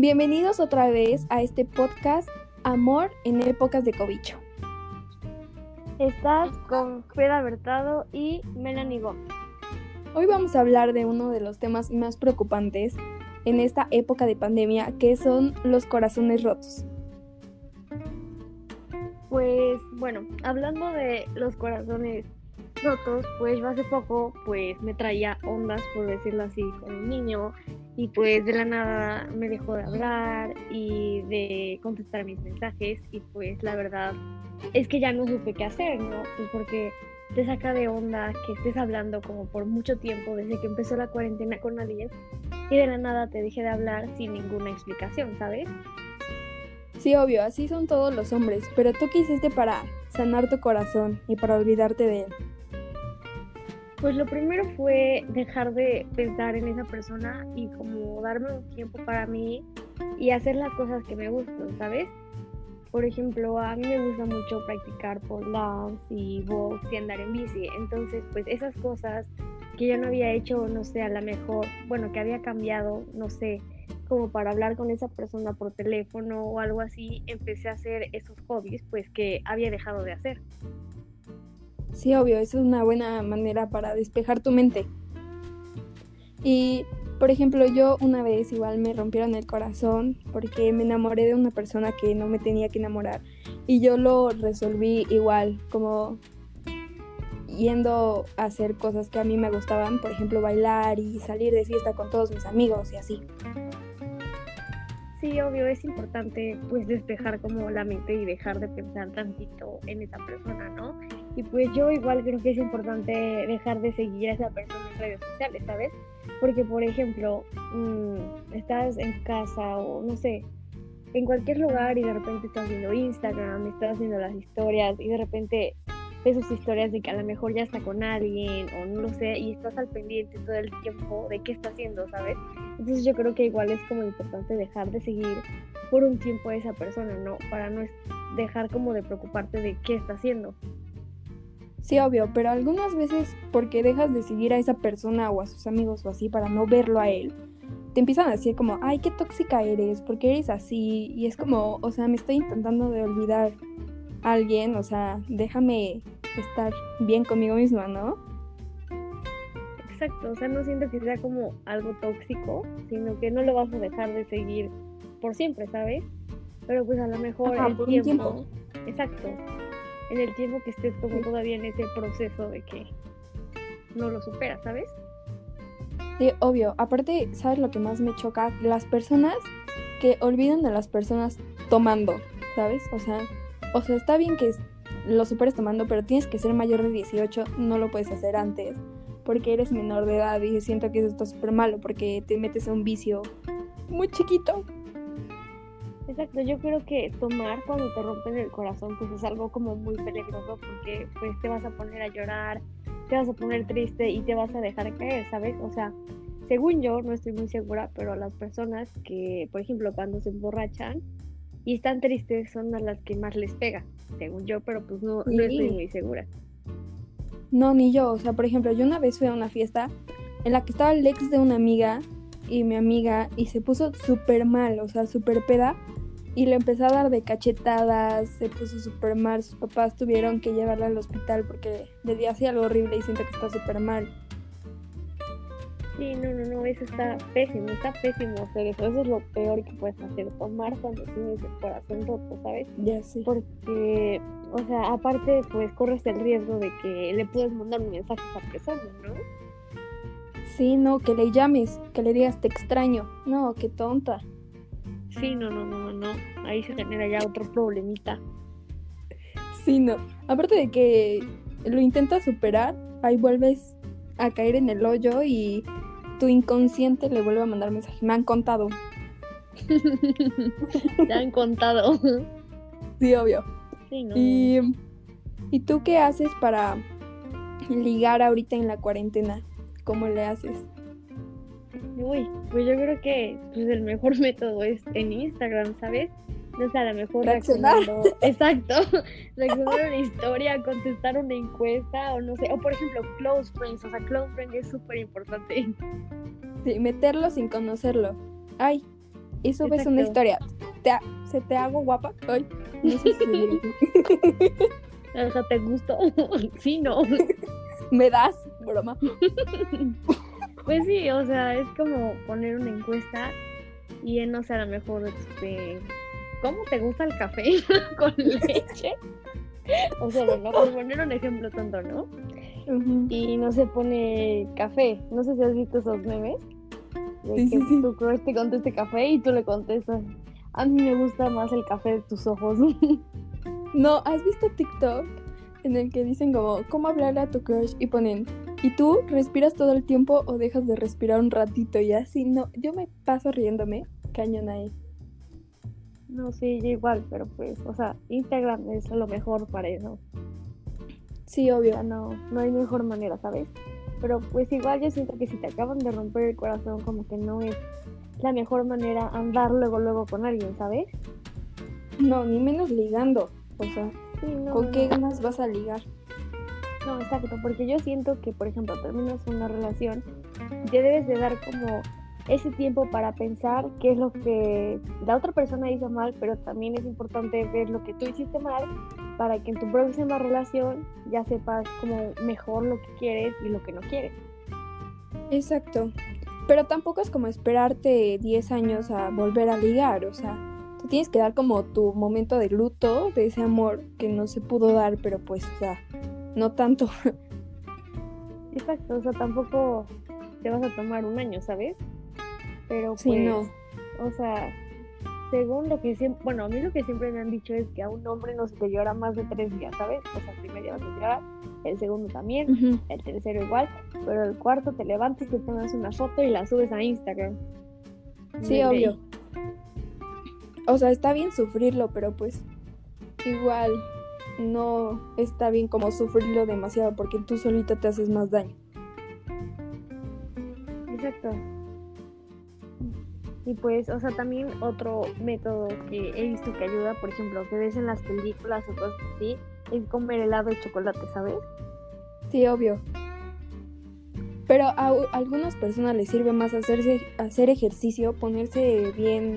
Bienvenidos otra vez a este podcast Amor en épocas de cobicho. Estás con Freda Bertado y Melanie Gómez. Hoy vamos a hablar de uno de los temas más preocupantes en esta época de pandemia, que son los corazones rotos. Pues bueno, hablando de los corazones pues hace poco pues me traía ondas, por decirlo así, con un niño y pues de la nada me dejó de hablar y de contestar mis mensajes y pues la verdad es que ya no supe qué hacer, ¿no? Pues porque te saca de onda que estés hablando como por mucho tiempo desde que empezó la cuarentena con alguien y de la nada te dejé de hablar sin ninguna explicación, ¿sabes? Sí, obvio, así son todos los hombres, pero tú qué hiciste para sanar tu corazón y para olvidarte de él. Pues lo primero fue dejar de pensar en esa persona y como darme un tiempo para mí y hacer las cosas que me gustan, ¿sabes? Por ejemplo, a mí me gusta mucho practicar pole dance y box y andar en bici. Entonces, pues esas cosas que yo no había hecho, no sé, a lo mejor, bueno, que había cambiado, no sé, como para hablar con esa persona por teléfono o algo así, empecé a hacer esos hobbies, pues que había dejado de hacer. Sí, obvio, eso es una buena manera para despejar tu mente. Y, por ejemplo, yo una vez igual me rompieron el corazón porque me enamoré de una persona que no me tenía que enamorar. Y yo lo resolví igual, como yendo a hacer cosas que a mí me gustaban, por ejemplo, bailar y salir de fiesta con todos mis amigos y así. Sí, obvio, es importante pues despejar como la mente y dejar de pensar tantito en esa persona, ¿no? Y pues yo igual creo que es importante dejar de seguir a esa persona en redes sociales, ¿sabes? Porque, por ejemplo, mm, estás en casa o no sé, en cualquier lugar y de repente estás viendo Instagram, estás viendo las historias y de repente ves sus historias de que a lo mejor ya está con alguien o no lo sé y estás al pendiente todo el tiempo de qué está haciendo, ¿sabes? Entonces yo creo que igual es como importante dejar de seguir por un tiempo a esa persona, ¿no? Para no dejar como de preocuparte de qué está haciendo. Sí, obvio, pero algunas veces porque dejas de seguir a esa persona o a sus amigos o así para no verlo a él, te empiezan a decir como, ay, qué tóxica eres, porque eres así, y es como, o sea, me estoy intentando de olvidar a alguien, o sea, déjame estar bien conmigo misma, ¿no? Exacto, o sea, no siento que sea como algo tóxico, sino que no lo vas a dejar de seguir por siempre, ¿sabes? Pero pues a lo mejor el tiempo, tiempo. Exacto en el tiempo que estés como todavía en ese proceso de que no lo superas, ¿sabes? Sí, obvio. Aparte, ¿sabes lo que más me choca? Las personas que olvidan de las personas tomando, ¿sabes? O sea, o sea, está bien que lo superes tomando, pero tienes que ser mayor de 18, no lo puedes hacer antes, porque eres menor de edad y siento que eso está súper malo, porque te metes a un vicio muy chiquito. Exacto, yo creo que tomar cuando te rompen el corazón pues es algo como muy peligroso porque pues te vas a poner a llorar, te vas a poner triste y te vas a dejar caer, ¿sabes? O sea, según yo, no estoy muy segura, pero las personas que, por ejemplo, cuando se emborrachan y están tristes son a las que más les pega, según yo, pero pues no, no estoy muy segura. No, ni yo, o sea, por ejemplo, yo una vez fui a una fiesta en la que estaba el ex de una amiga y mi amiga y se puso súper mal, o sea, súper peda y le empezó a dar de cachetadas, se puso súper mal, sus papás tuvieron que llevarla al hospital porque le dio así algo horrible y siento que está súper mal. Sí, no, no, no, eso está pésimo, está pésimo hacer eso, eso es lo peor que puedes hacer, tomar cuando tienes el corazón roto, ¿sabes? Ya sí. Porque, o sea, aparte, pues corres el riesgo de que le puedes mandar un mensaje a esa persona, ¿no? Sí, no, que le llames, que le digas te extraño, no, qué tonta. Sí, no, no, no, no. Ahí se genera ya otro problemita. Sí, no. Aparte de que lo intentas superar, ahí vuelves a caer en el hoyo y tu inconsciente le vuelve a mandar mensaje. Me han contado. Te han contado. Sí, obvio. Sí, no. Y, ¿Y tú qué haces para ligar ahorita en la cuarentena? ¿Cómo le haces? Uy, pues yo creo que pues el mejor método es en Instagram, ¿sabes? No sé, a lo mejor reaccionando. Exacto. reaccionar una historia, contestar una encuesta o no sé. O por ejemplo, close friends. O sea, close friends es súper importante. Sí, meterlo sin conocerlo. Ay, y subes una historia. Te, ha- ¿Se te hago guapa? Ay, no sé si. O sea, ¿te gustó? sí, no. ¿Me das? Broma. Pues sí, o sea, es como poner una encuesta y en, no sé, a lo mejor, este, ¿cómo te gusta el café con leche? O sea, bueno, por poner un ejemplo tonto, ¿no? Y no se pone café. No sé si has visto esos memes. De Sí, que sí, sí. tu crush te conteste café y tú le contestas. A mí me gusta más el café de tus ojos. No, ¿has visto TikTok? En el que dicen como, ¿cómo hablarle a tu crush? Y ponen, ¿y tú respiras todo el tiempo o dejas de respirar un ratito? Y así, no, yo me paso riéndome, cañón ahí. no sé, yo igual, pero pues, o sea, Instagram es lo mejor para eso. Sí, O obvio. sea, no, no hay mejor manera, ¿sabes? Pero pues igual yo siento que si te acaban de romper el corazón, como que no es la mejor manera andar luego, luego con alguien, ¿sabes? No, ni menos ligando. O sea, Sí, no, ¿con no, qué no. ganas vas a ligar? No, exacto, porque yo siento que, por ejemplo, terminas una relación, ya debes de dar como ese tiempo para pensar qué es lo que la otra persona hizo mal, pero también es importante ver lo que tú hiciste mal para que en tu próxima relación ya sepas como mejor lo que quieres y lo que no quieres. Exacto. Pero tampoco es como esperarte 10 años a volver a ligar, o sea, te tienes que dar como tu momento de luto de ese amor que no se pudo dar, pero pues, o sea, no tanto. Exacto, o sea, tampoco te vas a tomar un año, ¿sabes? Pero pues, Sí, no. o sea, según lo que siempre, bueno, a mí lo que siempre me han dicho es que a un hombre no se te llora más de tres días, ¿sabes? O sea, el primer día vas a llorar, el segundo también, el tercero igual, pero el cuarto te levantas, te tomas una foto y la subes a Instagram. Sí, obvio. O sea, está bien sufrirlo, pero pues igual no está bien como sufrirlo demasiado porque tú solito te haces más daño. Exacto. Y pues, o sea, también otro método que he visto que ayuda, por ejemplo, que ves en las películas o cosas así, es comer helado de chocolate, ¿sabes? Sí, obvio. Pero a u- algunas personas les sirve más hacerse, hacer ejercicio, ponerse bien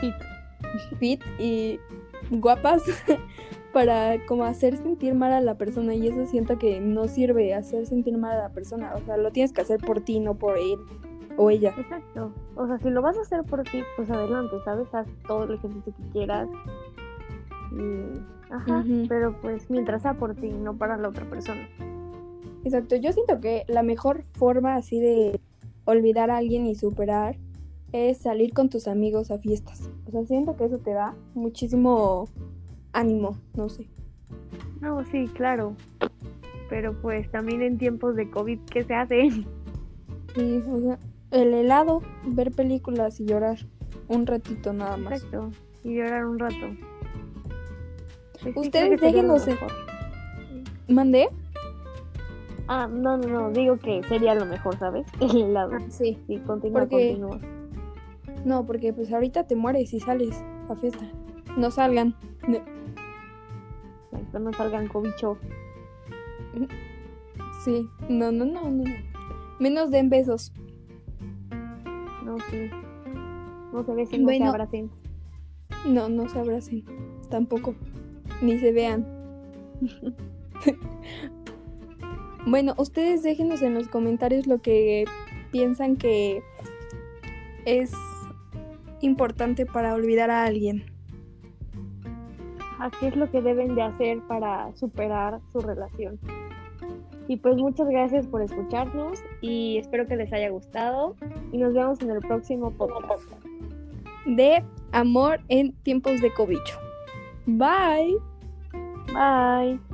Fit. fit y guapas para como hacer sentir mal a la persona y eso siento que no sirve hacer sentir mal a la persona, o sea, lo tienes que hacer por ti, no por él o ella. Exacto. O sea, si lo vas a hacer por ti, pues adelante, ¿sabes? Haz todo el ejercicio que quieras. Y... Ajá. Pero pues mientras sea por ti, no para la otra persona. Exacto, yo siento que la mejor forma así de olvidar a alguien y superar es salir con tus amigos a fiestas. O sea, siento que eso te da muchísimo ánimo, no sé. No, sí, claro. Pero pues también en tiempos de COVID, ¿qué se hace? Sí, o sea, el helado, ver películas y llorar un ratito nada más. Exacto. Y llorar un rato. Pues sí, Ustedes lo déjenos en-. ¿Mandé? Ah, no, no, no, digo que sería lo mejor, ¿sabes? El helado. sí. Sí, continúa, Porque- continúa. No, porque pues ahorita te mueres y sales a fiesta. No salgan. No. Exacto, no salgan cobicho. Sí, no, no, no, no. Menos den besos. No, sí. No se besen, no Bueno. se abracen. No, no se abracen. Tampoco. Ni se vean. bueno, ustedes déjenos en los comentarios lo que piensan que es importante para olvidar a alguien. ¿A qué es lo que deben de hacer para superar su relación? Y pues muchas gracias por escucharnos y espero que les haya gustado y nos vemos en el próximo podcast. De amor en tiempos de cobicho. Bye. Bye.